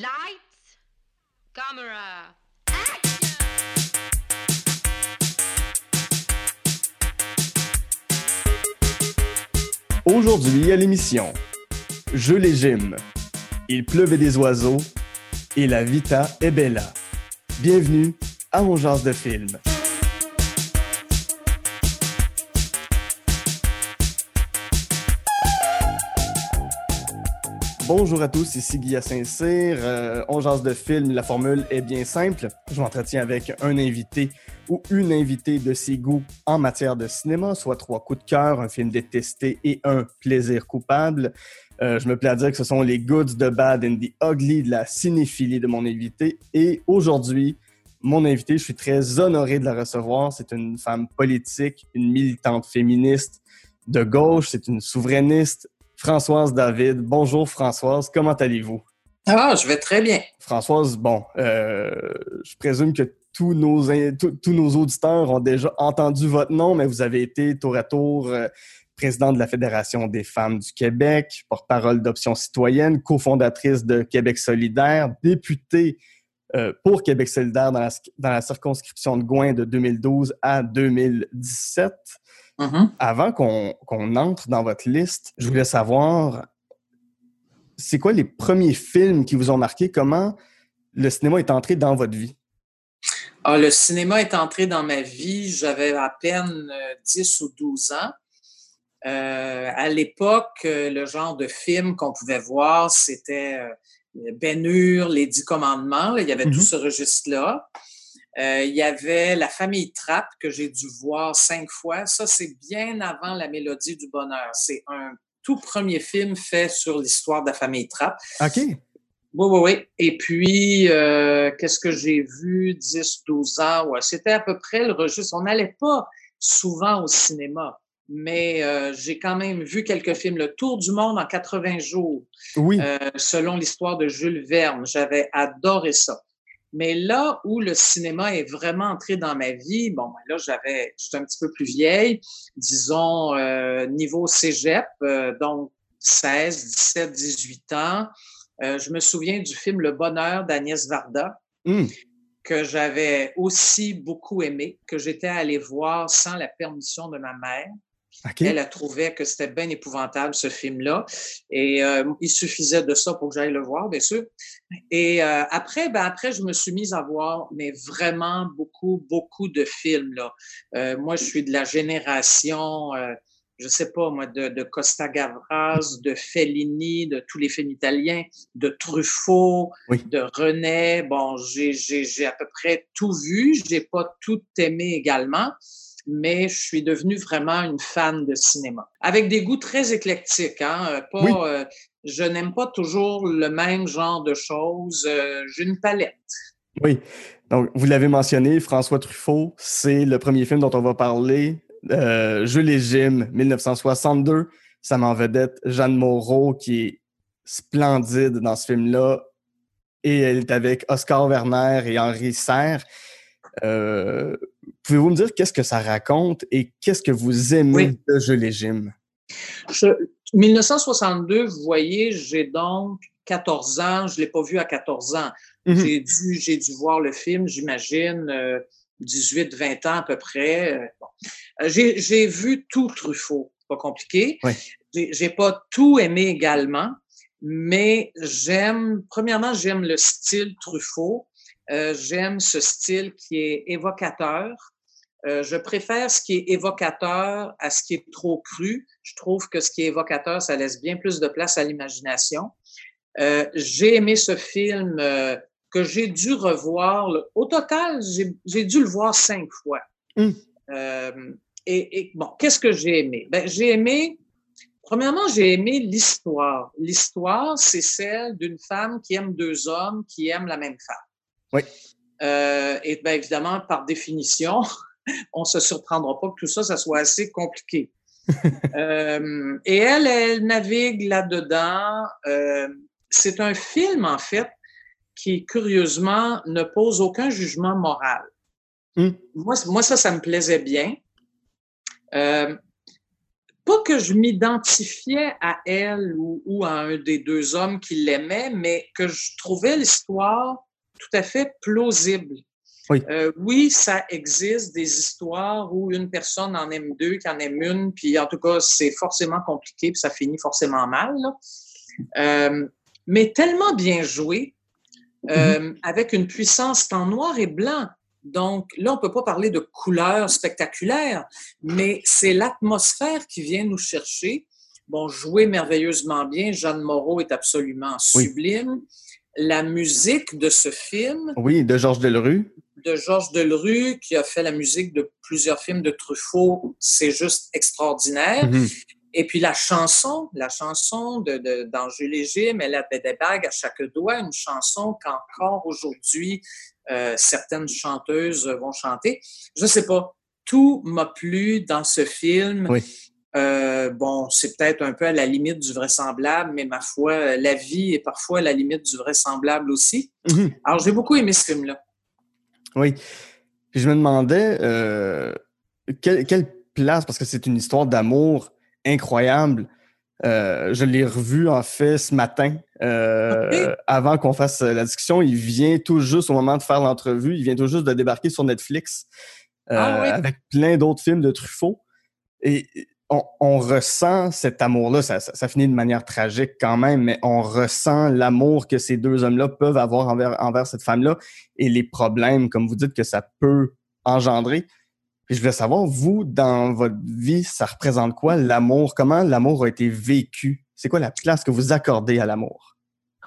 Lights, camera, Aujourd'hui à l'émission, Je les gym, il pleuvait des oiseaux et la vita est bella. Bienvenue à On Jase de film. Bonjour à tous, ici Guy Saint-Cyr. Euh, on de film, la formule est bien simple. Je m'entretiens avec un invité ou une invitée de ses goûts en matière de cinéma, soit trois coups de cœur, un film détesté et un plaisir coupable. Euh, je me plais à dire que ce sont les goods, the bad and the ugly de la cinéphilie de mon invité. Et aujourd'hui, mon invité, je suis très honoré de la recevoir. C'est une femme politique, une militante féministe de gauche, c'est une souverainiste, Françoise David. Bonjour Françoise, comment allez-vous? Ah, je vais très bien. Françoise, bon, euh, je présume que tous nos, tous nos auditeurs ont déjà entendu votre nom, mais vous avez été tour à tour euh, présidente de la Fédération des femmes du Québec, porte-parole d'Options citoyennes, cofondatrice de Québec solidaire, députée euh, pour Québec solidaire dans la, dans la circonscription de Gouin de 2012 à 2017. Mhm. Avant qu'on entre dans votre liste, je voulais savoir, c'est quoi les premiers films qui vous ont marqué? Comment le cinéma est entré dans votre vie? Ah, le cinéma est entré dans ma vie, j'avais à peine 10 euh, ou 12 ans. Euh, à l'époque, le genre de film qu'on pouvait voir, c'était Ben Hur, Les Dix Commandements. il y avait tout Mhm. ce registre-là. Euh, il y avait La famille Trapp que j'ai dû voir cinq fois. Ça, c'est bien avant La Mélodie du Bonheur. C'est un tout premier film fait sur l'histoire de la famille Trapp. OK. Oui, oui, oui. Et puis, euh, qu'est-ce que j'ai vu? 10, 12 ans? Ouais, c'était à peu près le registre. On n'allait pas souvent au cinéma, mais euh, j'ai quand même vu quelques films. Le Tour du monde en 80 jours, Oui. euh, selon l'histoire de Jules Verne. J'avais adoré ça. Mais là où le cinéma est vraiment entré dans ma vie, bon, ben là, j'avais, j'étais un petit peu plus vieille, disons, euh, niveau cégep, euh, donc 16, 17, 18 ans. Euh, je me souviens du film Le Bonheur d'Agnès Varda, Hum. que j'avais aussi beaucoup aimé, que j'étais allé voir sans la permission de ma mère. OK. Elle a trouvé que c'était bien épouvantable, ce film-là. Et euh, il suffisait de ça pour que j'aille le voir, bien sûr. Et euh, après, ben après, je me suis mise à voir, mais vraiment beaucoup, beaucoup de films. Là. Euh, moi, je suis de la génération, euh, je sais pas, moi, de, de Costa Gavras, de Fellini, de tous les films italiens, de Truffaut, Oui. de René. Bon, j'ai, j'ai, j'ai à peu près tout vu. J'ai pas tout aimé également mais je suis devenue vraiment une fan de cinéma. Avec des goûts très éclectiques, hein? euh, Pas, Oui. euh, je n'aime pas toujours le même genre de choses. euh, J'ai une palette. Oui. Donc, vous l'avez mentionné, François Truffaut, c'est le premier film dont on va parler. Euh, Je légime, 1962. Ça m'en vedette Jeanne Moreau, qui est splendide dans ce film-là. Et elle est avec Oscar Werner et Henri Serre. Euh, Pouvez-vous me dire qu'est-ce que ça raconte et qu'est-ce que vous aimez Oui. de Je légime? Je, 1962, vous voyez, j'ai donc 14 ans. Je l'ai pas vu à 14 ans. Mhm. J'ai dû, j'ai dû voir le film, j'imagine, euh, 18, 20 ans à peu près. Euh, bon. Euh, J'ai, vu tout Truffaut. Pas compliqué. Oui. J'ai, j'ai pas tout aimé également, mais j'aime, premièrement, j'aime le style Truffaut. Euh, j'aime ce style qui est évocateur. Euh, je préfère ce qui est évocateur à ce qui est trop cru. Je trouve que ce qui est évocateur, ça laisse bien plus de place à l'imagination. Euh, j'ai aimé ce film euh, que j'ai dû revoir. Au total, j'ai dû le voir cinq fois. Mm. Euh, et, et bon, qu'est-ce que j'ai aimé? Ben, j'ai aimé, premièrement, j'ai aimé l'histoire. L'histoire, c'est celle d'une femme qui aime deux hommes qui aiment la même femme. Oui. Euh, et bien évidemment, par définition, on se surprendra pas que tout ça, ça soit assez compliqué. Euh, et elle, elle navigue là-dedans. Euh, c'est un film, en fait, qui, curieusement, ne pose aucun jugement moral. Mm. Moi, moi, ça, ça me plaisait bien. Euh, pas que je m'identifiais à elle ou, à un des deux hommes qui l'aimaient, mais que je trouvais l'histoire tout à fait plausible. Oui. Euh, oui, ça existe des histoires où une personne en aime deux, qui en aime une, puis en tout cas, c'est forcément compliqué, puis ça finit forcément mal. Euh, mais tellement bien joué, euh, mm-hmm. avec une puissance en noir et blanc. Donc là, on peut pas parler de couleurs spectaculaires, mais c'est l'atmosphère qui vient nous chercher. Bon, jouer merveilleusement bien, Jeanne Moreau est absolument sublime. La musique de ce film. Oui, de Georges Delrue. De Georges Delrue, qui a fait la musique de plusieurs films de Truffaut, c'est juste extraordinaire. Mm-hmm. Et puis la chanson, la chanson de, d'Angers Léger, mais la des bagues à chaque doigt, une chanson qu'encore aujourd'hui euh, certaines chanteuses vont chanter. Je sais pas, tout m'a plu dans ce film. Oui. Euh, bon, c'est peut-être un peu à la limite du vraisemblable, mais ma foi, la vie est parfois à la limite du vraisemblable aussi. Mhm. Alors, j'ai beaucoup aimé ce film-là. Oui. Puis je me demandais euh, quelle, quelle, place, parce que c'est une histoire d'amour incroyable. Euh, je l'ai revu en fait ce matin, euh, avant qu'on fasse la discussion. Il vient tout juste au moment de faire l'entrevue. Il vient tout juste de débarquer sur Netflix euh, ah avec plein d'autres films de Truffaut. Et on, ressent cet amour-là. Ça, ça, finit de manière tragique quand même, mais on ressent l'amour que ces deux hommes-là peuvent avoir envers, envers cette femme-là et les problèmes, comme vous dites, que ça peut engendrer je voulais savoir, vous, dans votre vie, ça représente quoi l'amour? Comment l'amour a été vécu? C'est quoi la place que vous accordez à l'amour?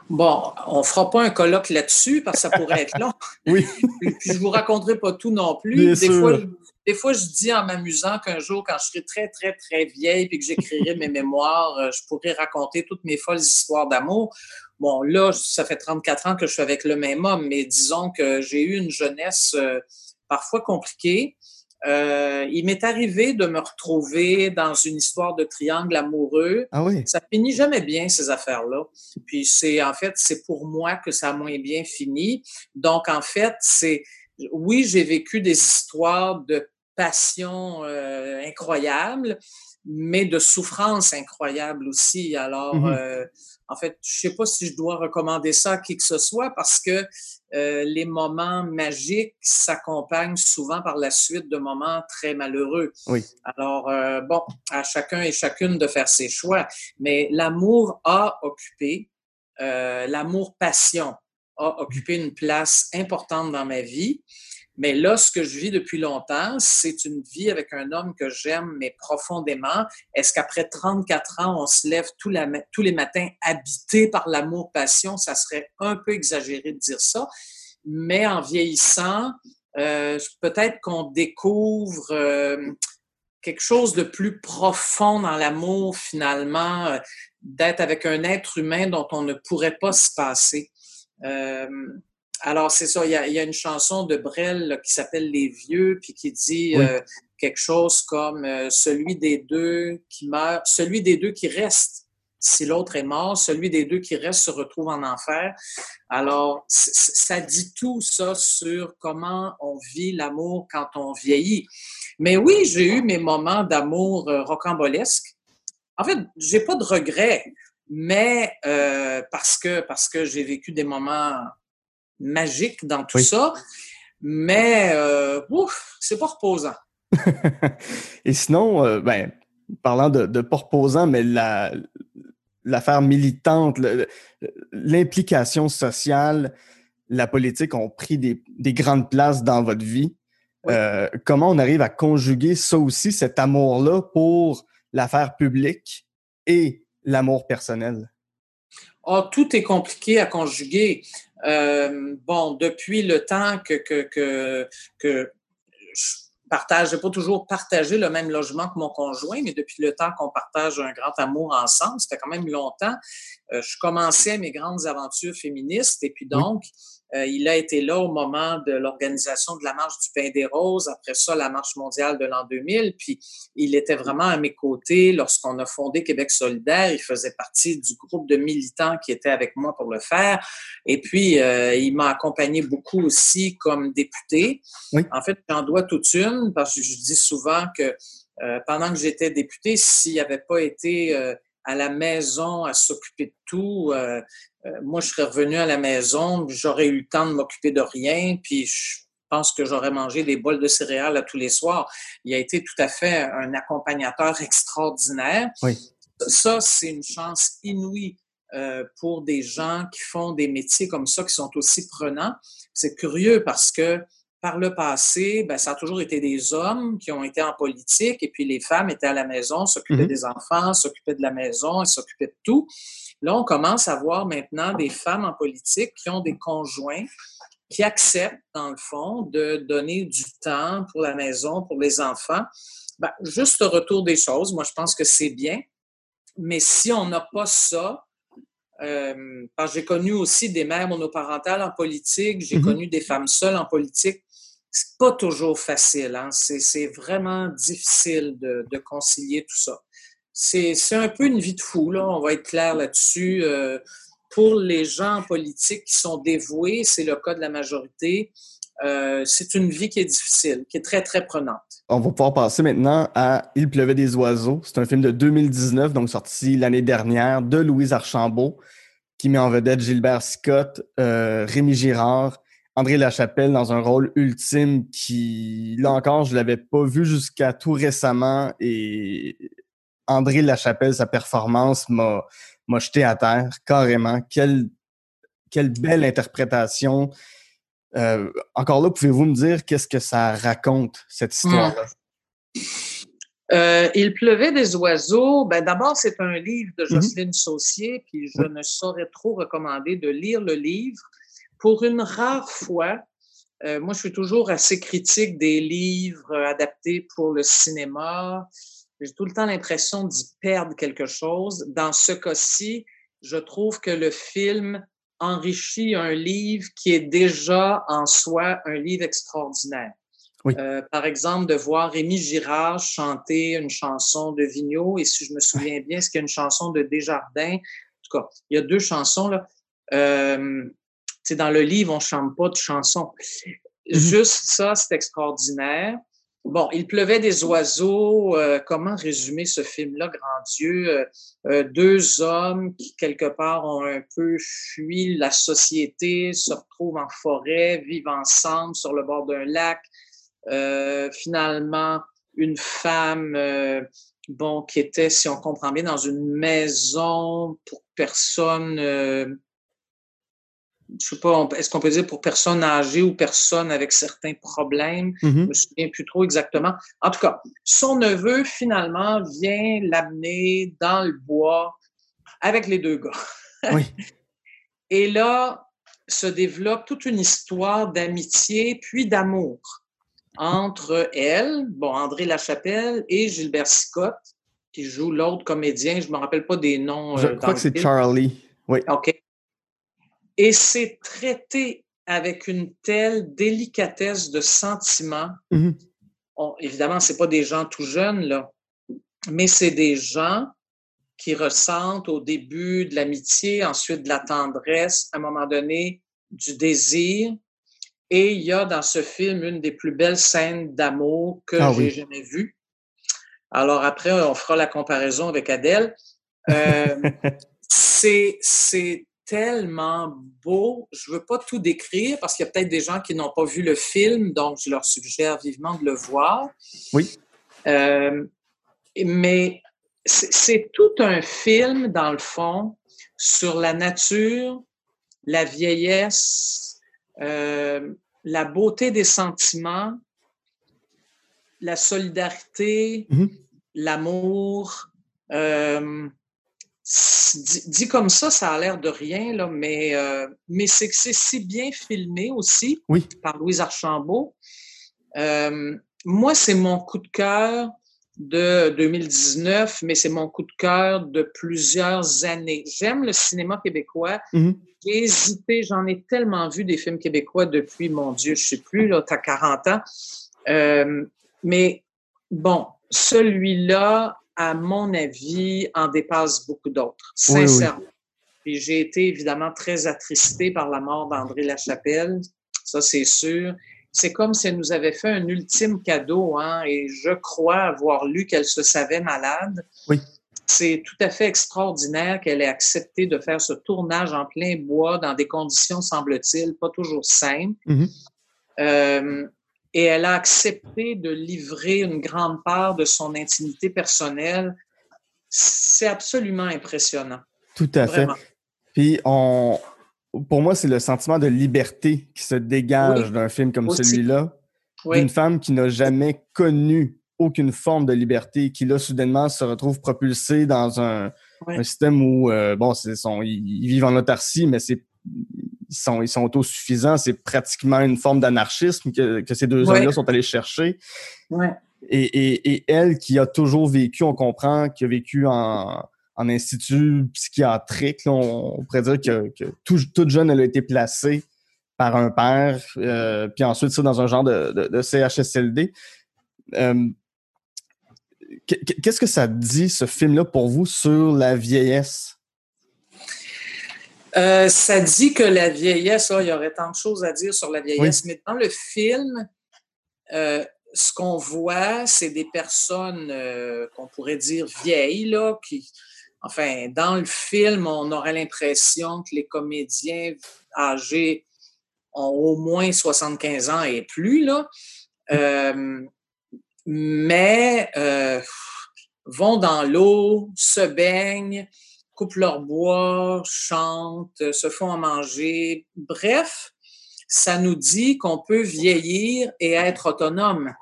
Bon, on fera pas un colloque là-dessus parce que ça pourrait être long. oui. Puis je vous raconterai pas tout non plus. des, Fois, des fois, je dis en m'amusant qu'un jour, quand je serai très, très, très vieille et que j'écrirai mes mémoires, euh, je pourrai raconter toutes mes folles histoires d'amour. Bon, là, ça fait 34 ans que je suis avec le même homme, mais disons que j'ai eu une jeunesse euh, parfois compliquée. Euh, il m'est arrivé de me retrouver dans une histoire de triangle amoureux. Ah oui. Ça finit jamais bien ces affaires-là. Puis c'est en fait c'est pour moi que ça a moins bien fini. Donc en fait c'est oui j'ai vécu des histoires de passion euh, incroyables, mais de souffrance incroyable aussi. Alors mm-hmm. euh, en fait je sais pas si je dois recommander ça à qui que ce soit parce que euh, les moments magiques s'accompagnent souvent par la suite de moments très malheureux. Oui. Alors, euh, bon, à chacun et chacune de faire ses choix. Mais l'amour a occupé, euh, l'amour-passion a occupé une place importante dans ma vie. Mais là, ce que je vis depuis longtemps, c'est une vie avec un homme que j'aime, mais profondément. Est-ce qu'après 34 ans, on se lève tous, les matins habité par l'amour-passion? Ça serait un peu exagéré de dire ça. Mais en vieillissant, euh, peut-être qu'on découvre euh, quelque chose de plus profond dans l'amour, finalement, euh, d'être avec un être humain dont on ne pourrait pas se passer. Alors, c'est ça, il y, a, une chanson de Brel qui s'appelle Les Vieux, puis qui dit euh, quelque chose comme euh, celui des deux qui meurt, celui des deux qui reste, si l'autre est mort, celui des deux qui reste se retrouve en enfer. Alors, ça dit tout ça sur comment on vit l'amour quand on vieillit. Mais oui, j'ai eu mes moments d'amour euh, rocambolesques. En fait, j'ai pas de regrets, mais parce que parce que j'ai vécu des moments magique dans tout ça. Mais, euh, ouf, c'est pas reposant. Et sinon, euh, ben, parlant de, de pas reposant, mais la, l'affaire militante, l'implication sociale, la politique ont pris des, des, grandes places dans votre vie. Euh, comment on arrive à conjuguer ça aussi, cet amour-là pour l'affaire publique et l'amour personnel? Oh, tout est compliqué à conjuguer. Euh, bon, depuis le temps que, que, que, que je partage, j'ai pas toujours partagé le même logement que mon conjoint, mais depuis le temps qu'on partage un grand amour ensemble, c'était quand même longtemps, euh, je commençais mes grandes aventures féministes et puis donc, euh, il a été là au moment de l'organisation de la Marche du Pain des Roses, après ça, la Marche mondiale de l'an 2000. Puis il était vraiment à mes côtés lorsqu'on a fondé Québec solidaire. Il faisait partie du groupe de militants qui étaient avec moi pour le faire. Et puis, euh, il m'a accompagné beaucoup aussi comme député. En fait, j'en dois toute une parce que je dis souvent que euh, pendant que j'étais député, s'il n'y avait pas été euh, à la maison à s'occuper de tout, euh, moi, je serais revenu à la maison, j'aurais eu le temps de m'occuper de rien, puis je pense que j'aurais mangé des bols de céréales à tous les soirs. Il a été tout à fait un accompagnateur extraordinaire. Oui. Ça, c'est une chance inouïe pour des gens qui font des métiers comme ça, qui sont aussi prenants. C'est curieux parce que par le passé, ben, ça a toujours été des hommes qui ont été en politique et puis les femmes étaient à la maison, s'occupaient mhm. des enfants, s'occupaient de la maison, s'occupaient de tout. Là, on commence à voir maintenant des femmes en politique qui ont des conjoints qui acceptent, dans le fond, de donner du temps pour la maison, pour les enfants. Ben, juste retour des choses, moi, je pense que c'est bien. Mais si on n'a pas ça, euh, parce que j'ai connu aussi des mères monoparentales en politique, j'ai mhm. connu des femmes seules en politique c'est pas toujours facile. Hein? C'est vraiment difficile de, concilier tout ça. C'est un peu une vie de fou, là. on va être clair là-dessus. Euh, pour les gens politiques qui sont dévoués, c'est le cas de la majorité, euh, c'est une vie qui est difficile, qui est très, très prenante. On va pouvoir passer maintenant à Il pleuvait des oiseaux. C'est un film de 2019, donc sorti l'année dernière, de Louise Archambault, qui met en vedette Gilbert Scott, euh, Rémi Girard, André Lachapelle dans un rôle ultime qui, là encore, je l'avais pas vu jusqu'à tout récemment et André Lachapelle, sa performance m'a, jeté à terre carrément. Quelle, quelle belle interprétation. Euh, encore là, pouvez-vous me dire qu'est-ce que ça raconte, cette histoire-là? Euh, il pleuvait des oiseaux. Ben, d'abord, c'est un livre de mm-hmm. Jocelyne Saucier, puis je ne saurais trop recommander de lire le livre pour une rare fois, euh, moi, je suis toujours assez critique des livres adaptés pour le cinéma. J'ai tout le temps l'impression d'y perdre quelque chose. Dans ce cas-ci, je trouve que le film enrichit un livre qui est déjà en soi un livre extraordinaire. Euh, par exemple, de voir Rémi Girard chanter une chanson de Vigneault, et si je me souviens bien, est-ce qu'il y a une chanson de Desjardins? En tout cas, il y a deux chansons. Là. Euh, dans le livre, on chante pas de chansons. Mm-hmm. Juste ça, c'est extraordinaire. Bon, il pleuvait des oiseaux. Euh, comment résumer ce film-là, grand Dieu? Euh, euh, deux hommes qui, quelque part, ont un peu fui la société, se retrouvent en forêt, vivent ensemble sur le bord d'un lac. finalement, une femme, bon, qui était, si on comprend bien, dans une maison pour personnes je sais pas, est-ce qu'on peut dire pour personnes âgées ou personnes avec certains problèmes? Je mm-hmm. ne me souviens plus trop exactement. En tout cas, son neveu, finalement, vient l'amener dans le bois avec les deux gars. Oui. Et là, se développe toute une histoire d'amitié puis d'amour entre elle, bon, André Lachapelle et Gilbert Scott, qui joue l'autre comédien. Je ne me rappelle pas des noms. Je euh, crois que c'est Charlie. Oui. OK. Et c'est traité avec une telle délicatesse de sentiment. Mm-hmm. évidemment, ce pas des gens tout jeunes, là, mais c'est des gens qui ressentent au début de l'amitié, ensuite de la tendresse, à un moment donné, du désir. Et il y a dans ce film une des plus belles scènes d'amour que ah j'ai jamais vues. Alors après, on fera la comparaison avec Adèle. Euh, c'est tellement beau. Je veux pas tout décrire parce qu'il y a peut-être des gens qui n'ont pas vu le film, donc je leur suggère vivement de le voir. Oui. Euh, mais c'est tout un film, dans le fond, sur la nature, la vieillesse, euh, la beauté des sentiments, la solidarité, mm-hmm. l'amour. Euh, dit, comme ça, ça a l'air de rien, là, mais, euh, mais c'est que c'est si bien filmé aussi oui. par Louise Archambault. Euh, moi, c'est mon coup de cœur de 2019, mais c'est mon coup de cœur de plusieurs années. J'aime le cinéma québécois. Mm-hmm. J'ai hésité, j'en ai tellement vu des films québécois depuis, mon Dieu, je sais plus, là, t'as 40 ans. Euh, mais bon, celui-là, à mon avis, en dépasse beaucoup d'autres, sincèrement. Puis j'ai été évidemment très attristée par la mort d'André Lachapelle, ça c'est sûr. c'est comme si elle nous avait fait un ultime cadeau, hein, et je crois avoir lu qu'elle se savait malade. Oui. C'est tout à fait extraordinaire qu'elle ait accepté de faire ce tournage en plein bois dans des conditions, semble-t-il, pas toujours simples. Mhm. Euh, et elle a accepté de livrer une grande part de son intimité personnelle. C'est absolument impressionnant. Tout à Vraiment. fait. Puis, on, pour moi, c'est le sentiment de liberté qui se dégage Oui. d'un film comme celui-là. Oui, D'une femme qui n'a jamais connu aucune forme de liberté, qui là, soudainement, se retrouve propulsée dans un, Oui. un système où, euh, bon, c'est son, ils, ils vivent en autarcie, mais c'est ils sont, ils sont autosuffisants. C'est pratiquement une forme d'anarchisme que, que ces deux Ouais. hommes-là sont allés chercher. Et, et, et elle qui a toujours vécu, on comprend, qui a vécu en, en institut psychiatrique, là, on, on pourrait dire que, que tout- toute jeune, elle a été placée par un père, euh, puis ensuite ça dans un genre de, de, de CHSLD. Euh, qu- Qu'est-ce que ça dit, ce film-là, pour vous, sur la vieillesse? Euh, ça dit que la vieillesse, il y aurait tant de choses à dire sur la vieillesse, mais dans le film, euh, ce qu'on voit, c'est des personnes euh, qu'on pourrait dire vieilles, là, qui, enfin, dans le film, on aurait l'impression que les comédiens âgés ont au moins 75 ans et plus, là. Mais vont dans l'eau, se baignent, coupent leur bois, chantent, se font à manger. Bref, ça nous dit qu'on peut vieillir et être autonome.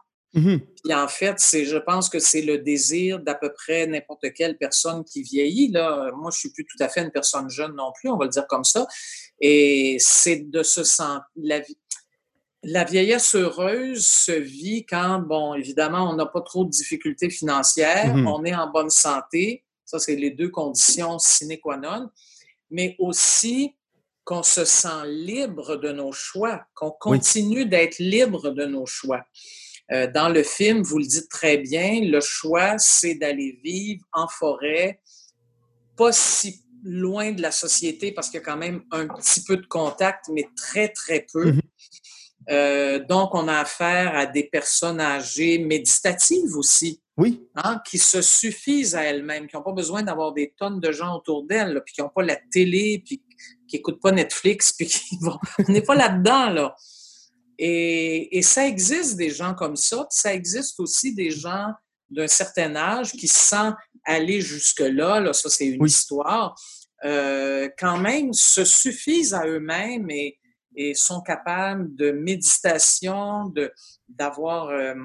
Puis en fait, c'est, je pense que c'est le désir d'à peu près n'importe quelle personne qui vieillit. Là. Moi, je suis plus tout à fait une personne jeune non plus, on va le dire comme ça. Et c'est de se sentir... La, vie- la vieillesse heureuse se vit quand, bon, évidemment, on n'a pas trop de difficultés financières, Mhm. on est en bonne santé. Ça, c'est les deux conditions sine qua non. Mais aussi qu'on se sent libre de nos choix, qu'on continue d'être libre de nos choix. Euh, dans le film, vous le dites très bien, le choix, c'est d'aller vivre en forêt, pas si loin de la société parce qu'il y a quand même un petit peu de contact, mais très, très peu. Mhm. Euh, donc, on a affaire à des personnes âgées méditatives aussi, Oui, hein, qui se suffisent à elles-mêmes, qui n'ont pas besoin d'avoir des tonnes de gens autour d'elles, puis qui n'ont pas la télé, puis qui n'écoutent pas Netflix, puis qui vont... On n'est pas là-dedans, là. Et, et ça existe des gens comme ça, puis ça existe aussi des gens d'un certain âge qui, sans aller jusque-là, là, ça c'est une Oui. histoire, euh, quand même se suffisent à eux-mêmes et, et sont capables de méditation, de d'avoir euh,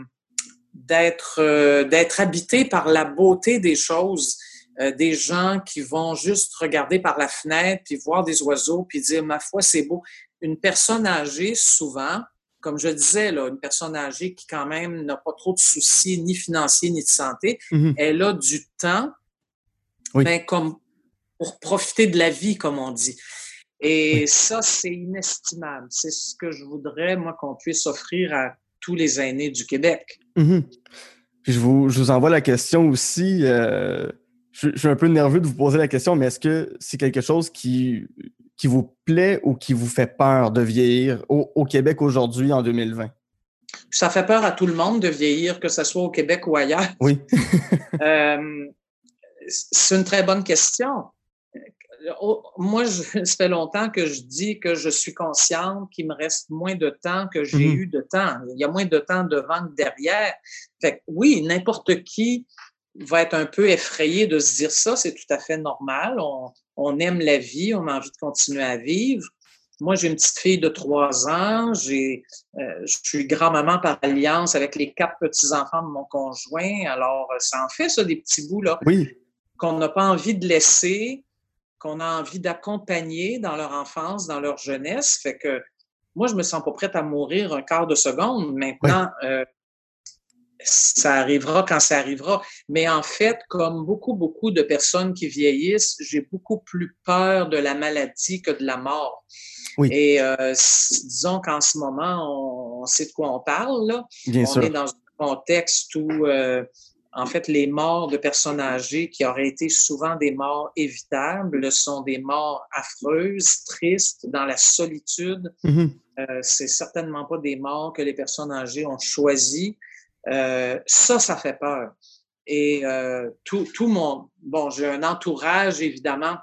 d'être euh, d'être habités par la beauté des choses, euh, des gens qui vont juste regarder par la fenêtre puis voir des oiseaux puis dire ma foi c'est beau. Une personne âgée souvent, comme je disais là, une personne âgée qui quand même n'a pas trop de soucis ni financiers ni de santé, Mhm. elle a du temps, Oui. ben, comme pour profiter de la vie comme on dit. Et ça, c'est inestimable. C'est ce que je voudrais, moi, qu'on puisse offrir à tous les aînés du Québec. Mhm. Puis je vous, je vous envoie la question aussi. euh, je, je suis un peu nerveux de vous poser la question, mais est-ce que c'est quelque chose qui, qui vous plaît ou qui vous fait peur de vieillir au, au Québec aujourd'hui en 2020? Ça fait peur à tout le monde de vieillir, que ce soit au Québec ou ailleurs. Oui. Euh, c'est une très bonne question. Oh, Moi, je, ça fait longtemps que je dis que je suis consciente qu'il me reste moins de temps que j'ai Mhm. eu de temps. Il y a moins de temps devant que derrière. Fait que oui, n'importe qui va être un peu effrayé de se dire ça, c'est tout à fait normal. On, on aime la vie, on a envie de continuer à vivre. Moi, j'ai une petite fille de trois ans. J'ai, euh, je suis grand-maman par alliance avec les quatre petits-enfants de mon conjoint. Alors, ça en fait, ça, des petits bouts, là, Oui. qu'on n'a pas envie de laisser, qu'on a envie d'accompagner dans leur enfance, dans leur jeunesse. Fait que moi, je me sens pas prête à mourir un quart de seconde. Maintenant, euh, ça arrivera quand ça arrivera. Mais en fait, comme beaucoup, beaucoup de personnes qui vieillissent, j'ai beaucoup plus peur de la maladie que de la mort. Oui. Et euh, disons qu'en ce moment, on, on sait de quoi on parle. Là. Bien on sûr. est dans un contexte où, euh, en fait, les morts de personnes âgées qui auraient été souvent des morts évitables sont des morts affreuses, tristes, dans la solitude. Mhm. Euh, c'est certainement pas des morts que les personnes âgées ont choisies. Euh, ça, ça fait peur. Et euh, tout, tout mon... Bon, j'ai un entourage, évidemment,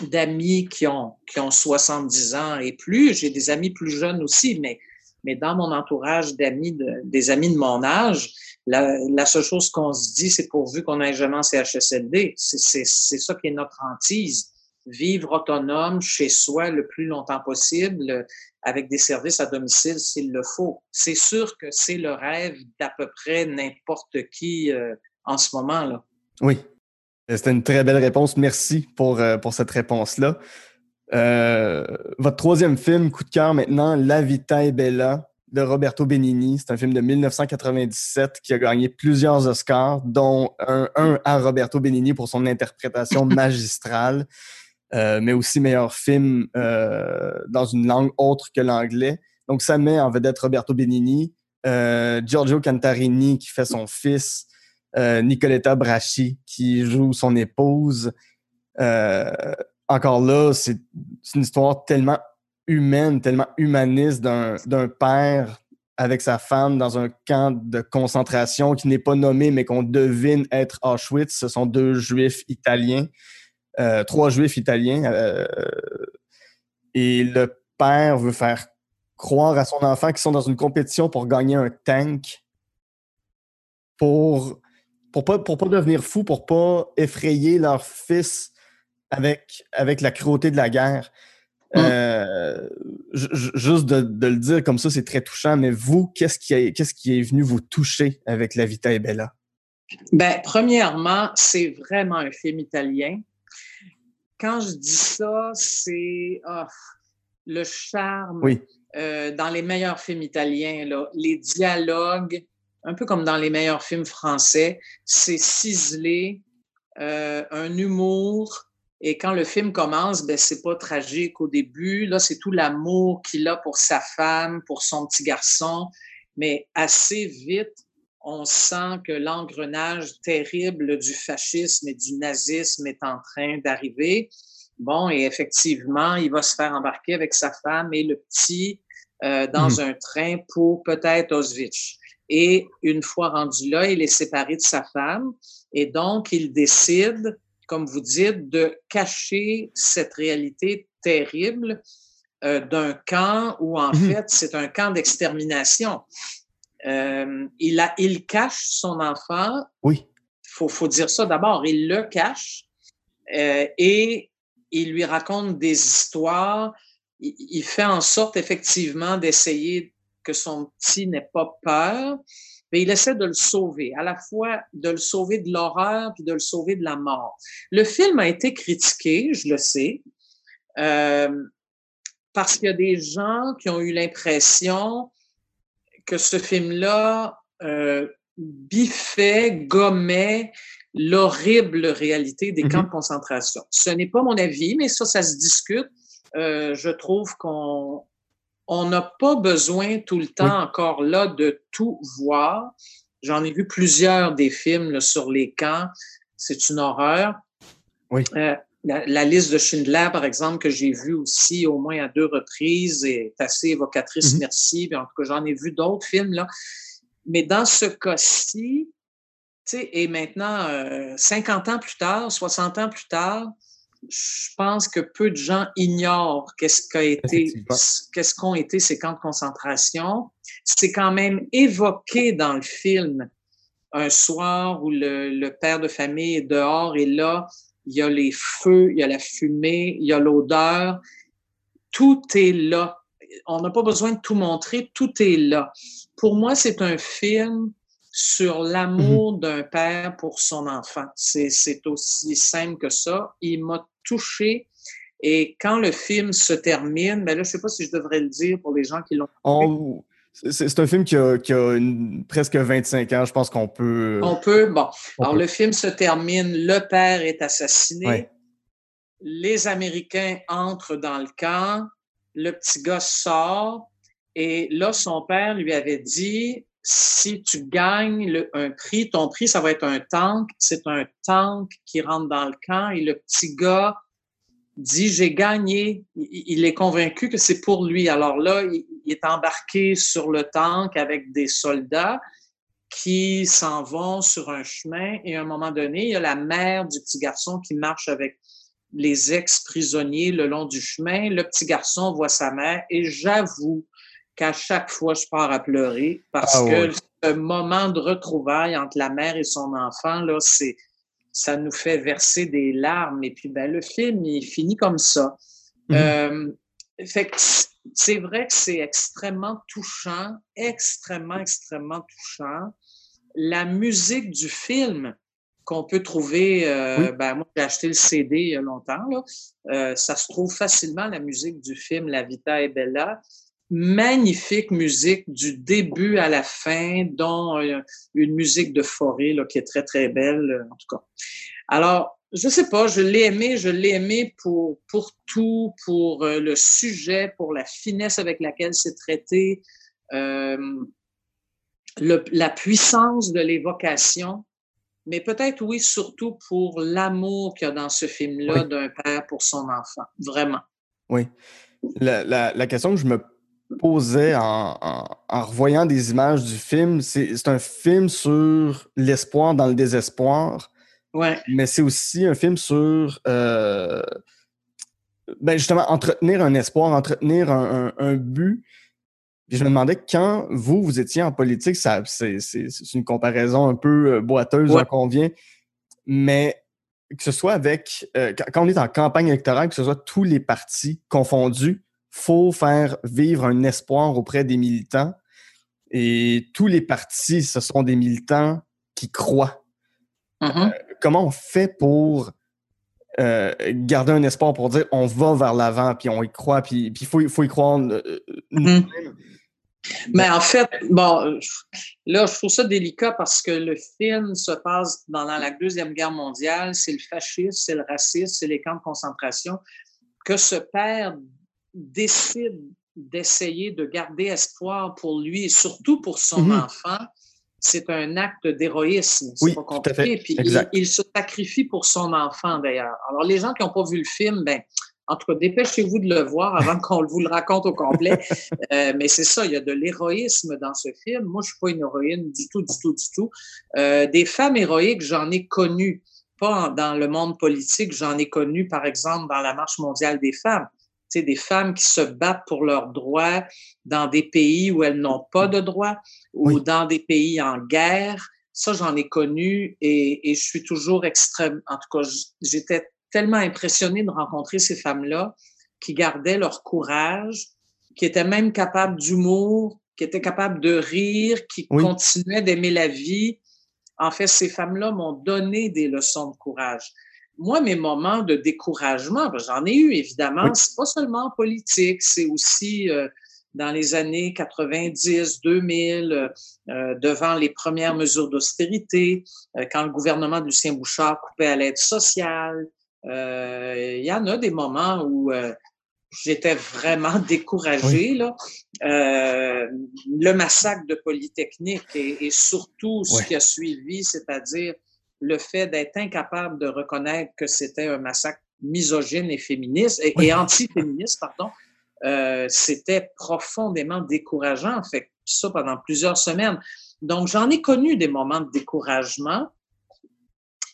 d'amis qui ont, qui ont 70 ans et plus. J'ai des amis plus jeunes aussi, mais, mais dans mon entourage d'amis, de, des amis de mon âge, la, seule chose qu'on se dit, c'est pourvu qu'on n'ait jamais en CHSLD. C'est ça qui est notre hantise. Vivre autonome chez soi le plus longtemps possible, avec des services à domicile s'il le faut. C'est sûr que c'est le rêve d'à peu près n'importe qui euh, en ce moment-là. Oui, c'était une très belle réponse. Merci pour, euh, pour cette réponse-là. Euh, votre troisième film, coup de cœur maintenant, La Vita e Bella de Roberto Benigni. C'est un film de 1997 qui a gagné plusieurs Oscars, dont un, un à Roberto Benigni pour son interprétation magistrale, euh, mais aussi meilleur film euh, dans une langue autre que l'anglais. Donc, ça met en vedette Roberto Benigni, Giorgio Cantarini qui fait son fils, Nicoletta Bracci qui joue son épouse. Euh, encore là, c'est une histoire tellement humaine, tellement humaniste d'un père avec sa femme dans un camp de concentration qui n'est pas nommé, mais qu'on devine être Auschwitz. Ce sont deux juifs italiens, euh, trois juifs italiens. Euh, et le père veut faire croire à son enfant qu'ils sont dans une compétition pour gagner un tank pour pour pas, devenir fou, pour pas effrayer leur fils avec, avec la cruauté de la guerre. Mm. Euh, juste de, de, le dire comme ça, c'est très touchant, mais vous, qu'est-ce qui, est, qu'est-ce qui est venu vous toucher avec La Vita e Bella? Ben, premièrement, c'est vraiment un film italien. Quand je dis ça, c'est oh, le charme oui. euh, dans les meilleurs films italiens, là, les dialogues, un peu comme dans les meilleurs films français, c'est ciselé, euh, un humour. Et quand le film commence, ben c'est pas tragique au début. Là, c'est tout l'amour qu'il a pour sa femme, pour son petit garçon. Mais assez vite, on sent que l'engrenage terrible du fascisme et du nazisme est en train d'arriver. Bon, et effectivement, il va se faire embarquer avec sa femme et le petit euh, dans mmh. un train pour peut-être Auschwitz. Et une fois rendu là, il est séparé de sa femme. Et donc, il décide, comme vous dites, de cacher cette réalité terrible euh, d'un camp où, en mmh. fait, c'est un camp d'extermination. Euh, il, a, il cache son enfant. Oui. Il faut, faut dire ça d'abord. Il le cache euh, et il lui raconte des histoires. Il, il fait en sorte, effectivement, d'essayer que son petit n'ait pas peur, mais il essaie de le sauver, à la fois de le sauver de l'horreur puis de le sauver de la mort. Le film a été critiqué, je le sais, euh, parce qu'il y a des gens qui ont eu l'impression que ce film-là euh, biffait, gommait l'horrible réalité des mm -hmm. camps de concentration. Ce n'est pas mon avis, mais ça, ça se discute. Euh, je trouve qu'on on n'a pas besoin tout le temps oui. encore là de tout voir. J'en ai vu plusieurs des films là, sur les camps. C'est une horreur. Oui. Euh, la, la, liste de Schindler, par exemple, que j'ai vue aussi au moins à deux reprises, est assez évocatrice, mm -hmm. merci. en tout cas, j'en ai vu d'autres films. là. Mais dans ce cas-ci, et maintenant, euh, 50 ans plus tard, 60 ans plus tard, je pense que peu de gens ignorent qu'est-ce qu'a été, qu'est-ce qu'ont été ces camps de concentration. C'est quand même évoqué dans le film un soir où le, le, père de famille est dehors et là, il y a les feux, il y a la fumée, il y a l'odeur. Tout est là. On n'a pas besoin de tout montrer, tout est là. Pour moi, c'est un film sur l'amour mmh. d'un père pour son enfant. C'est aussi simple que ça. Il m'a touché. Et quand le film se termine, ben là, je sais pas si je devrais le dire pour les gens qui l'ont oh, C'est un film qui a, qui a une, presque 25 ans. Je pense qu'on peut... On peut. Bon. On Alors, peut. le film se termine. Le père est assassiné. Ouais. Les Américains entrent dans le camp. Le petit gars sort. Et là, son père lui avait dit, si tu gagnes un prix, ton prix, ça va être un tank. C'est un tank qui rentre dans le camp et le petit gars dit j'ai gagné. Il, est convaincu que c'est pour lui. Alors là, il, est embarqué sur le tank avec des soldats qui s'en vont sur un chemin et à un moment donné, il y a la mère du petit garçon qui marche avec les ex-prisonniers le long du chemin. Le petit garçon voit sa mère et j'avoue qu'à chaque fois, je pars à pleurer parce ah que ce moment de retrouvailles entre la mère et son enfant, là, c'est, ça nous fait verser des larmes. Et puis, ben, le film, il finit comme ça. Mhm. Euh, fait c'est vrai que c'est extrêmement touchant, extrêmement, extrêmement touchant. La musique du film qu'on peut trouver, euh, ben, moi j'ai acheté le CD il y a longtemps, là. Euh, ça se trouve facilement, la musique du film La Vita est Bella magnifique musique du début à la fin, dont euh, une musique de forêt là, qui est très, très belle, euh, en tout cas. Alors, je sais pas, je l'ai aimé, je l'ai aimé pour, pour tout, pour euh, le sujet, pour la finesse avec laquelle c'est traité, euh, le, la puissance de l'évocation, mais peut-être, oui, surtout pour l'amour qu'il y a dans ce film-là d'un père pour son enfant, vraiment. Oui. La, la, la question que je me posait en, en, revoyant des images du film, c'est un film sur l'espoir dans le désespoir. Ouais. Mais c'est aussi un film sur euh, ben justement entretenir un espoir, entretenir un, un, but. Puis je me demandais quand vous, vous étiez en politique, c'est une comparaison un peu euh, boiteuse, j'en conviens, mais que ce soit avec, euh, quand on est en campagne électorale, que ce soit tous les partis confondus, faut faire vivre un espoir auprès des militants. Et tous les partis, ce sont des militants qui croient. Mm-hmm. Euh, comment on fait pour euh, garder un espoir pour dire on va vers l'avant, puis on y croit, puis il faut, faut, y croire euh, mm-hmm. Mais en fait, bon, là, je trouve ça délicat parce que le film se passe dans la Deuxième Guerre mondiale, c'est le fascisme, c'est le racisme, c'est les camps de concentration. Que ce père décide d'essayer de garder espoir pour lui et surtout pour son mhm. enfant, c'est un acte d'héroïsme. Oui, pas compliqué. Puis il, se sacrifie pour son enfant, d'ailleurs. Alors, les gens qui n'ont pas vu le film, ben, en tout cas, dépêchez-vous de le voir avant qu'on vous le raconte au complet. Euh, mais c'est ça, il y a de l'héroïsme dans ce film. Moi, je suis pas une héroïne du tout, du tout, du tout. Euh, des femmes héroïques, j'en ai connues. Pas dans le monde politique, j'en ai connu, par exemple, dans la Marche mondiale des femmes des femmes qui se battent pour leurs droits dans des pays où elles n'ont pas de droits ou dans des pays en guerre. Ça, j'en ai connu et, et, je suis toujours extrême. En tout cas, j'étais tellement impressionnée de rencontrer ces femmes-là qui gardaient leur courage, qui étaient même capables d'humour, qui étaient capables de rire, qui continuaient d'aimer la vie. En fait, ces femmes-là m'ont donné des leçons de courage moi, mes moments de découragement, j'en ai eu évidemment, c'est pas seulement politique, c'est aussi euh, dans les années 90, 2000, euh, devant les premières mesures d'austérité, euh, quand le gouvernement de Lucien Bouchard coupait à l'aide sociale. Il y en a des moments où j'étais vraiment découragée. Là. le massacre de Polytechnique et, et surtout ce qui a suivi, c'est-à-dire le fait d'être incapable de reconnaître que c'était un massacre misogyne et féministe et, anti-féministe, pardon, euh, c'était profondément décourageant. Fait ça pendant plusieurs semaines. Donc, j'en ai connu des moments de découragement.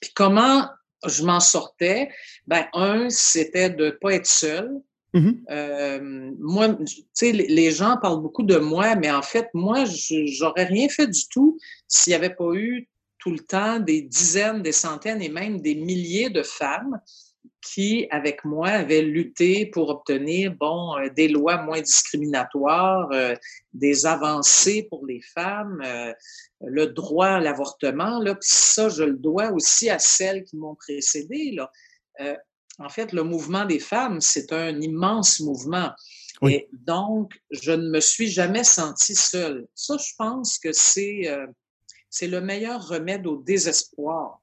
Puis comment je m'en sortais? Ben, un, c'était de pas être seul. Mm-hmm. Euh, moi, tu sais, les gens parlent beaucoup de moi, mais en fait, moi, j'aurais rien fait du tout s'il n'y avait pas eu tout le temps des dizaines, des centaines et même des milliers de femmes qui, avec moi, avaient lutté pour obtenir, bon, euh, des lois moins discriminatoires, euh, des avancées pour les femmes, euh, le droit à l'avortement. Puis ça, je le dois aussi à celles qui m'ont précédé. Là. en fait, le mouvement des femmes, c'est un immense mouvement. Et donc, je ne me suis jamais sentie seule. Ça, je pense que c'est c'est le meilleur remède au désespoir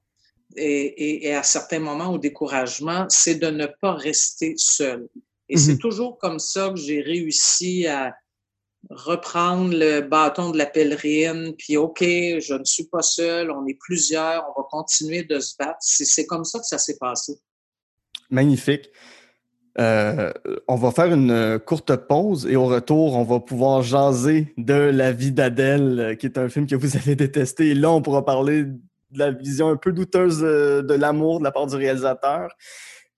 et, à certains moments au découragement, c'est de ne pas rester seul. Et c'est mhm. toujours comme ça que j'ai réussi à, reprendre le bâton de la pèlerine, puis OK, je ne suis pas seul, on est plusieurs, on va continuer de se battre. C'est comme ça que ça s'est passé. Magnifique. Euh, on va faire une courte pause et au retour, on va pouvoir jaser de La vie d'Adèle, euh, qui est un film que vous avez détesté. Et là, on pourra parler de la vision un peu douteuse euh, de l'amour de la part du réalisateur.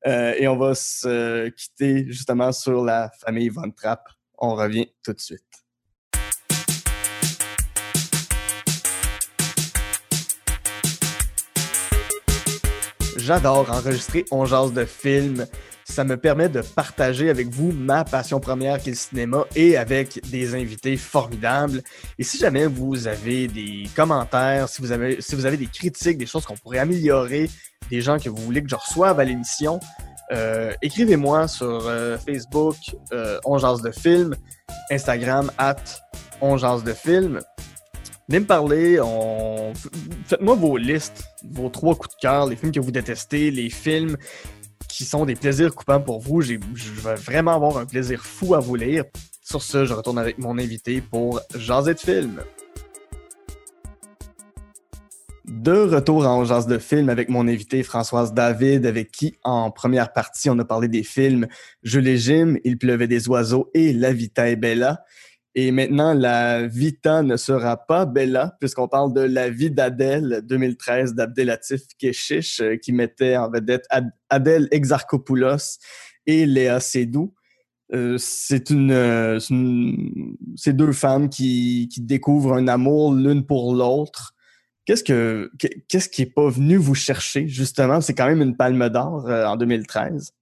et on va se quitter justement sur la famille Von Trapp. On revient tout de suite. J'adore enregistrer On jase de films. Ça me permet de partager avec vous ma passion première qui est le cinéma et avec des invités formidables. Et si jamais vous avez des commentaires, si vous avez, si vous avez des critiques, des choses qu'on pourrait améliorer, des gens que vous voulez que je reçoive à l'émission, euh, écrivez-moi sur euh, Facebook, euh, de films, Instagram, at On de films. Venez me parler, faites-moi vos listes, vos trois coups de cœur, les films que vous détestez, les films qui sont des plaisirs coupants pour vous. Je vais vraiment avoir un plaisir fou à vous lire. Sur ce, je retourne avec mon invité pour Jaser de films. De retour en Jazz de film avec mon invité Françoise David, avec qui, en première partie, on a parlé des films Je légime, Il pleuvait des oiseaux et La Vita est Bella. Et maintenant, la Vita ne sera pas Bella, puisqu'on parle de La vie d'Adèle 2013 d'Abdelatif Keshish, euh, qui mettait en vedette Adèle Exarchopoulos et Léa Seydoux. Euh, c'est euh, deux femmes qui, découvrent un amour l'une pour l'autre. Qu'est-ce que qu'est-ce qui est pas venu vous chercher? Justement C'est quand même une palme d'or en 2013.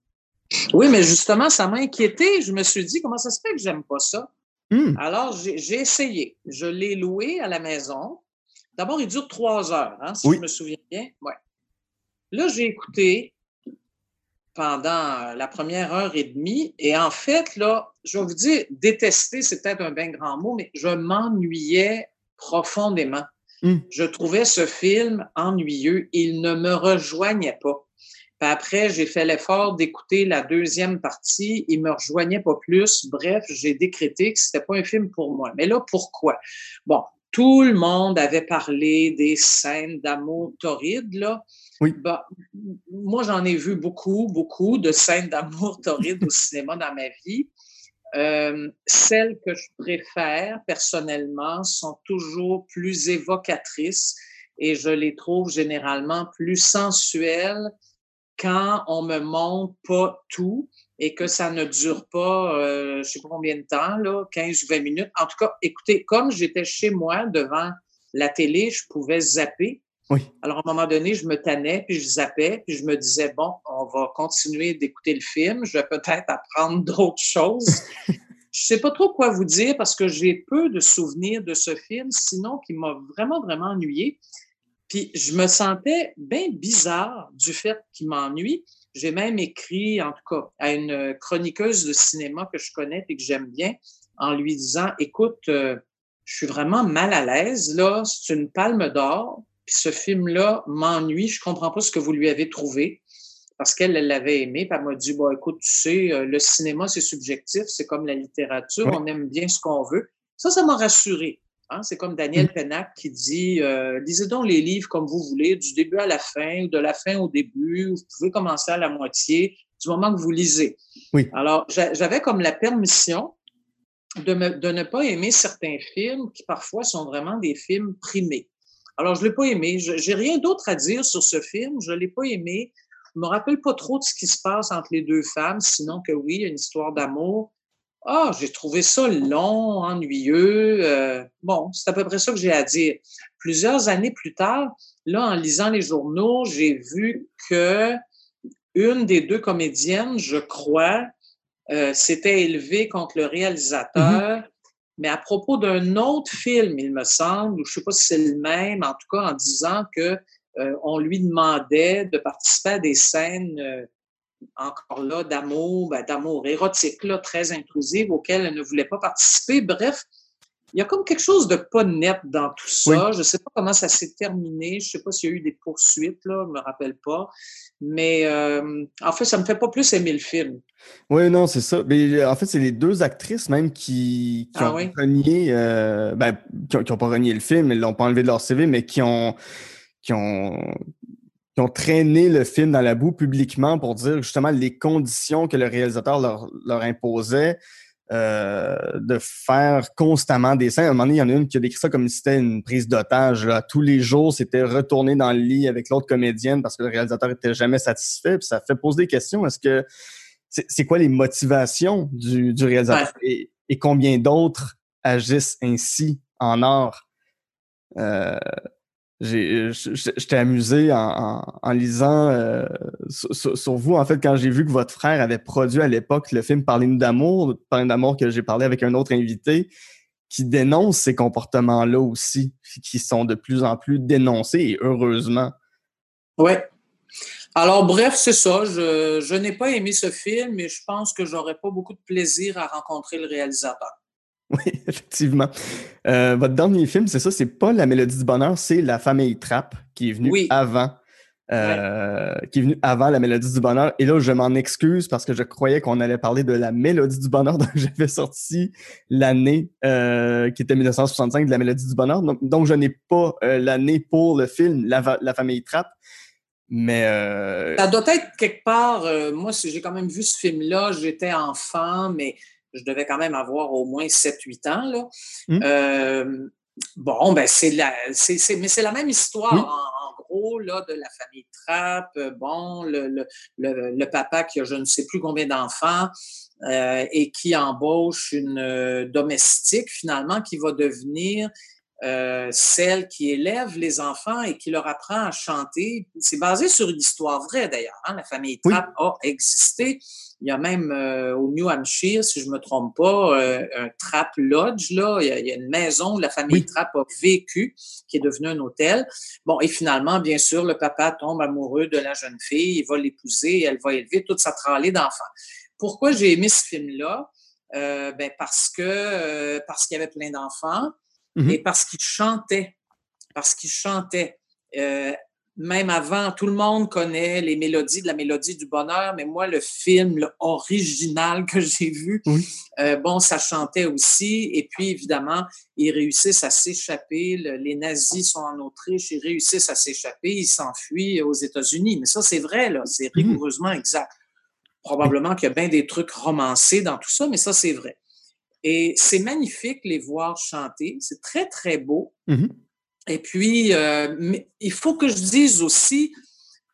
Oui, mais justement, ça m'a inquiété. Je me suis dit comment ça se fait que j'aime pas ça? Hmm. Alors, j'ai essayé. Je l'ai loué à la maison. D'abord, il dure trois heures, hein, si je me souviens bien. Ouais. Là, j'ai écouté pendant la première heure et demie. Et en fait, là, je vais vous dire, détester, c'est peut-être un bien grand mot, mais je m'ennuyais profondément. Hmm. Je trouvais ce film ennuyeux. Il ne me rejoignait pas après, j'ai fait l'effort d'écouter la deuxième partie. Il me rejoignait pas plus. Bref, j'ai décrété que c'était pas un film pour moi. Mais là, pourquoi? Bon, tout le monde avait parlé des scènes d'amour torrides, là. Oui. Bah, moi, j'en ai vu beaucoup, beaucoup de scènes d'amour torrides au cinéma dans ma vie. Euh, celles que je préfère personnellement sont toujours plus évocatrices et je les trouve généralement plus sensuelles quand on me montre pas tout et que ça ne dure pas, euh, je sais pas combien de temps, là, 15 ou 20 minutes. En tout cas, écoutez, comme j'étais chez moi devant la télé, je pouvais zapper. Oui. Alors, à un moment donné, je me tannais, puis je zappais, puis je me disais, bon, on va continuer d'écouter le film, je vais peut-être apprendre d'autres choses. je sais pas trop quoi vous dire parce que j'ai peu de souvenirs de ce film, sinon qui m'a vraiment, vraiment ennuyé. Puis je me sentais bien bizarre du fait qu'il m'ennuie. J'ai même écrit, en tout cas, à une chroniqueuse de cinéma que je connais et que j'aime bien, en lui disant, écoute, euh, je suis vraiment mal à l'aise, là, c'est une palme d'or, puis ce film-là m'ennuie, je comprends pas ce que vous lui avez trouvé, parce qu'elle l'avait aimé, puis elle m'a dit, bon, écoute, tu sais, euh, le cinéma, c'est subjectif, c'est comme la littérature, on aime bien ce qu'on veut. Ça, ça m'a rassuré. Hein, c'est comme Daniel mm. Pennac qui dit euh, lisez donc les livres comme vous voulez, du début à la fin, ou de la fin au début. Vous pouvez commencer à la moitié du moment que vous lisez. Oui. Alors, j'avais comme la permission de, de ne pas aimer certains films qui parfois sont vraiment des films primés. Alors, je l'ai pas aimé. J'ai rien d'autre à dire sur ce film. Je l'ai pas aimé. Je me rappelle pas trop de ce qui se passe entre les deux femmes, sinon que oui, il y a une histoire d'amour. Ah, j'ai trouvé ça long, ennuyeux. Euh, bon, c'est à peu près ça que j'ai à dire. Plusieurs années plus tard, là, en lisant les journaux, j'ai vu que une des deux comédiennes, je crois, euh, s'était élevée contre le réalisateur, mm-hmm. mais à propos d'un autre film, il me semble, ou je sais pas si c'est le même, en tout cas en disant que euh, on lui demandait de participer à des scènes encore là, d'amour, ben, d'amour érotique, là, très inclusive, auquel elle ne voulait pas participer. Bref, il y a comme quelque chose de pas net dans tout ça. Je ne sais pas comment ça s'est terminé. Je ne sais pas s'il y a eu des poursuites, là, je ne me rappelle pas. Mais euh, en fait, ça ne me fait pas plus aimer le film. Oui, non, c'est ça. Mais, en fait, c'est les deux actrices même qui, qui ah ont renié, euh, ben, qui n'ont pas renié le film, ils l'ont pas enlevé de leur CV, mais qui ont, qui ont, qui ont traîné le film dans la boue publiquement pour dire justement les conditions que le réalisateur leur, leur imposait. Euh, de faire constamment des scènes. À un moment donné, il y en a une qui a décrit ça comme si c'était une prise d'otage. Tous les jours, c'était retourner dans le lit avec l'autre comédienne parce que le réalisateur était jamais satisfait. Puis ça fait poser des questions. Est-ce que c'est quoi les motivations du, du réalisateur et, combien d'autres agissent ainsi en art? Euh, j'étais amusé en, en, lisant euh, sur, vous, en fait, quand j'ai vu que votre frère avait produit à l'époque le film Parlez-nous d'amour, Parlez-nous d'amour que j'ai parlé avec un autre invité, qui dénonce ces comportements-là aussi, qui sont de plus en plus dénoncés, et heureusement. Oui. Alors, bref, c'est ça. Je, je n'ai pas aimé ce film, mais je pense que j'aurais pas beaucoup de plaisir à rencontrer le réalisateur. Oui, effectivement. Euh, votre dernier film, c'est ça, c'est pas La Mélodie du Bonheur, c'est La Famille Trappe qui est venue avant. Euh, qui est venu avant la Mélodie du Bonheur. Et là, je m'en excuse parce que je croyais qu'on allait parler de la Mélodie du Bonheur dont j'avais sorti l'année euh, qui était 1965 de la Mélodie du Bonheur. Donc, je n'ai pas l'année pour le film La, la Famille Trappe. Mais. Ça doit être quelque part. moi, j'ai quand même vu ce film-là, j'étais enfant, mais je devais quand même avoir au moins 7-8 ans. Là. Mmh. Euh, bon, ben c'est la, c'est, mais c'est la même histoire en, gros là, de la famille Trapp. Euh, bon, le, le, le, papa qui a je ne sais plus combien d'enfants euh, et qui embauche une domestique finalement qui va devenir celle qui élève les enfants et qui leur apprend à chanter. C'est basé sur une histoire vraie d'ailleurs. Hein. La famille Trapp a existé. Il y a même euh, au New Hampshire, si je ne me trompe pas, euh, un Trapp Lodge. Là. Il, y a, une maison où la famille Trapp a vécu, qui est devenue un hôtel. Bon, et finalement, bien sûr, le papa tombe amoureux de la jeune fille, il va l'épouser, elle va élever toute sa tralée d'enfants. Pourquoi j'ai aimé ce film-là? Euh, ben parce que parce qu'il y avait plein d'enfants mm-hmm. et parce qu'il chantait. Parce qu'il chantait même avant, tout le monde connaît les mélodies de la mélodie du bonheur, mais moi, le film le original que j'ai vu, euh, bon, ça chantait aussi. Et puis, évidemment, ils réussissent à s'échapper. les nazis sont en Autriche, ils réussissent à s'échapper, ils s'enfuient aux États-Unis. Mais ça, c'est vrai, là, c'est mmh. rigoureusement exact. Probablement qu'il y a bien des trucs romancés dans tout ça, mais ça, c'est vrai. Et c'est magnifique les voir chanter. C'est très, très beau. Mmh et puis, euh, il faut que je dise aussi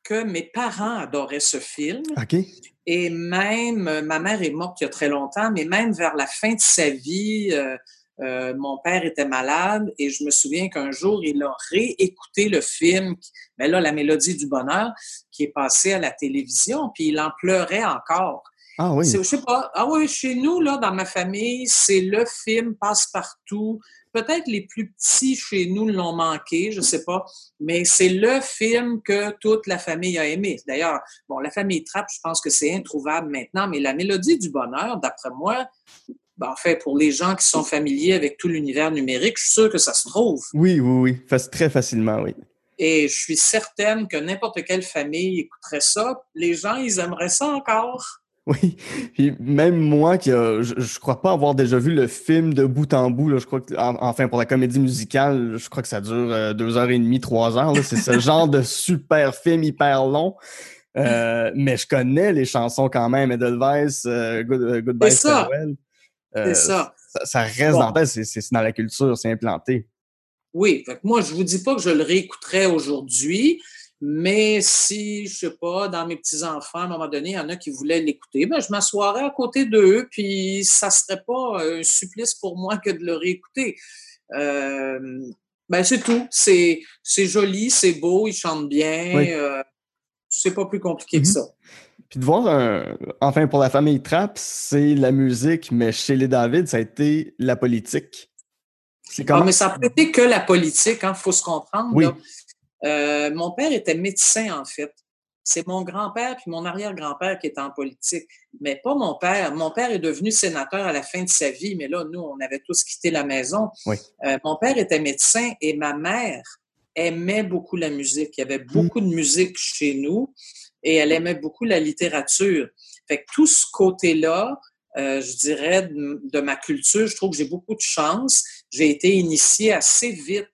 que mes parents adoraient ce film. OK. Et même, euh, ma mère est morte il y a très longtemps, mais même vers la fin de sa vie, euh, mon père était malade et je me souviens qu'un jour, il a réécouté le film, mais ben là, La Mélodie du Bonheur, qui est passé à la télévision, puis il en pleurait encore. Ah oui. Je sais pas. Ah oui, chez nous, là, dans ma famille, c'est le film passe-partout. Peut-être les plus petits chez nous l'ont manqué, je sais pas, mais c'est le film que toute la famille a aimé. D'ailleurs, bon, la famille Trapp, je pense que c'est introuvable maintenant, mais la mélodie du bonheur, d'après moi, ben, en fait, pour les gens qui sont familiers avec tout l'univers numérique, je suis sûr que ça se trouve. Oui, oui, oui, très facilement, oui. Et je suis certaine que n'importe quelle famille écouterait ça. Les gens, ils aimeraient ça encore. Oui, puis même moi qui je, je, crois pas avoir déjà vu le film de bout en bout. Là, je crois que enfin pour la comédie musicale, je crois que ça dure euh, deux heures et demie, trois heures. C'est ce genre de super film hyper long. Euh, mais je connais les chansons quand même. Edelweiss, euh, Good, Goodbye Farewell. c'est ça. ça. reste dans la tête, c'est dans la culture, c'est implanté. Oui, fait moi je vous dis pas que je le réécouterai aujourd'hui. Mais si, je sais pas, dans mes petits-enfants, à un moment donné, il y en a qui voulaient l'écouter, ben, je m'assoirais à côté d'eux, puis ça serait pas un supplice pour moi que de le réécouter. Euh, ben, c'est tout. C'est, c'est joli, c'est beau, ils chantent bien. Euh, c'est pas plus compliqué que mm-hmm. ça. Puis de voir, enfin, pour la famille Trapp, c'est la musique, mais chez les David, ça a été la politique. C'est ah, mais ça n'a été que la politique, il hein, faut se comprendre. Oui. Euh, mon père était médecin, en fait. c'est mon grand-père puis mon arrière-grand-père qui étaient en politique, mais pas mon père. Mon père est devenu sénateur à la fin de sa vie, mais là, nous, on avait tous quitté la maison. Euh, mon père était médecin et ma mère aimait beaucoup la musique. Il y avait beaucoup de musique chez nous et elle aimait beaucoup la littérature. Fait que tout ce côté-là, euh, je dirais, de, ma culture, je trouve que j'ai beaucoup de chance. J'ai été initiée assez vite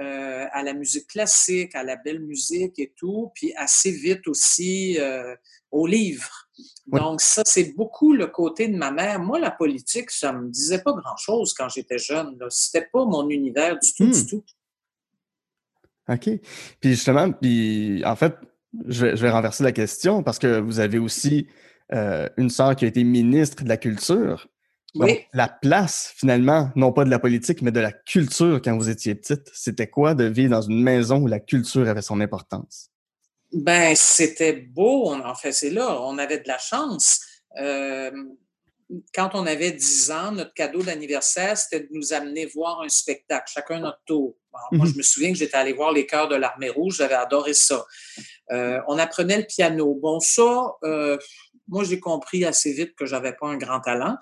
euh, à la musique classique, à la belle musique et tout, puis assez vite aussi euh, aux livres. Donc ça, c'est beaucoup le côté de ma mère. Moi, la politique, ça me disait pas grand-chose quand j'étais jeune. C'était pas mon univers du tout, du hmm. tout. OK. Puis justement, puis en fait, je vais, renverser la question parce que vous avez aussi euh, une sœur qui a été ministre de la Culture la place, finalement, non pas de la politique, mais de la culture quand vous étiez petite, c'était quoi de vivre dans une maison où la culture avait son importance? Ben, c'était beau. En fait, c'est là. On avait de la chance. Euh, quand on avait 10 ans, notre cadeau d'anniversaire, c'était de nous amener voir un spectacle, chacun notre tour. Moi, mhm. je me souviens que j'étais allé voir Les Chœurs de l'Armée Rouge, j'avais adoré ça. Euh, on apprenait le piano. Bon, ça, euh, moi, j'ai compris assez vite que j'avais pas un grand talent.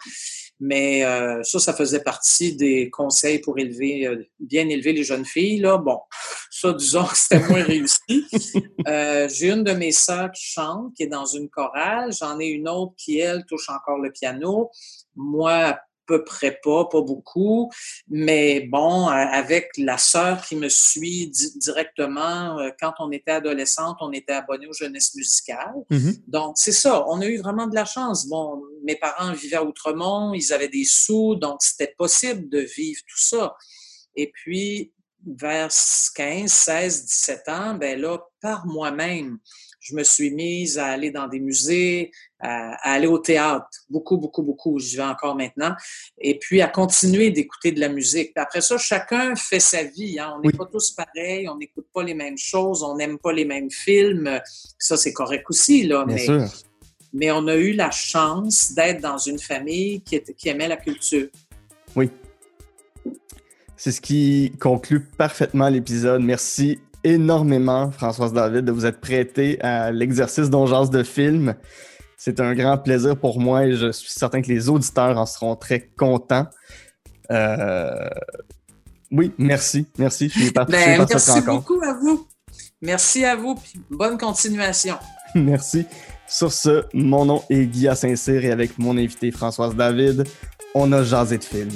Mais euh, ça, ça faisait partie des conseils pour élever, euh, bien élever les jeunes filles. Là. Bon, ça, disons que c'était moins réussi. Euh, j'ai une de mes sœurs qui chante, qui est dans une chorale. J'en ai une autre qui, elle, touche encore le piano. Moi, peu près pas, pas beaucoup. Mais bon, avec la sœur qui me suit directement, euh, quand on était adolescente, on était abonné aux jeunesses musicales. Mm-hmm. Donc, c'est ça. On a eu vraiment de la chance. Bon, mes parents vivaient à Outremont, ils avaient des sous, donc c'était possible de vivre tout ça. Et puis, vers 15, 16, 17 ans, ben là, par moi-même, je me suis mise à aller dans des musées, à, aller au théâtre, beaucoup, beaucoup, beaucoup, j'y vais encore maintenant, et puis à continuer d'écouter de la musique. après ça, chacun fait sa vie. Hein. On n'est pas tous pareils, on n'écoute pas les mêmes choses, on n'aime pas les mêmes films. Ça, c'est correct aussi, là. mais, sûr. mais on a eu la chance d'être dans une famille qui, qui aimait la culture. Oui. C'est ce qui conclut parfaitement l'épisode. Merci énormément, Françoise David, de vous être prêtée à l'exercice d'ongeance de film. C'est un grand plaisir pour moi et je suis certain que les auditeurs en seront très contents. Euh, oui, merci. Merci. Je suis ben, Merci beaucoup à vous. Merci à vous. bonne continuation. merci. Sur ce, mon nom est Guy Saint-Cyr et avec mon invité Françoise David, on a jasé de film.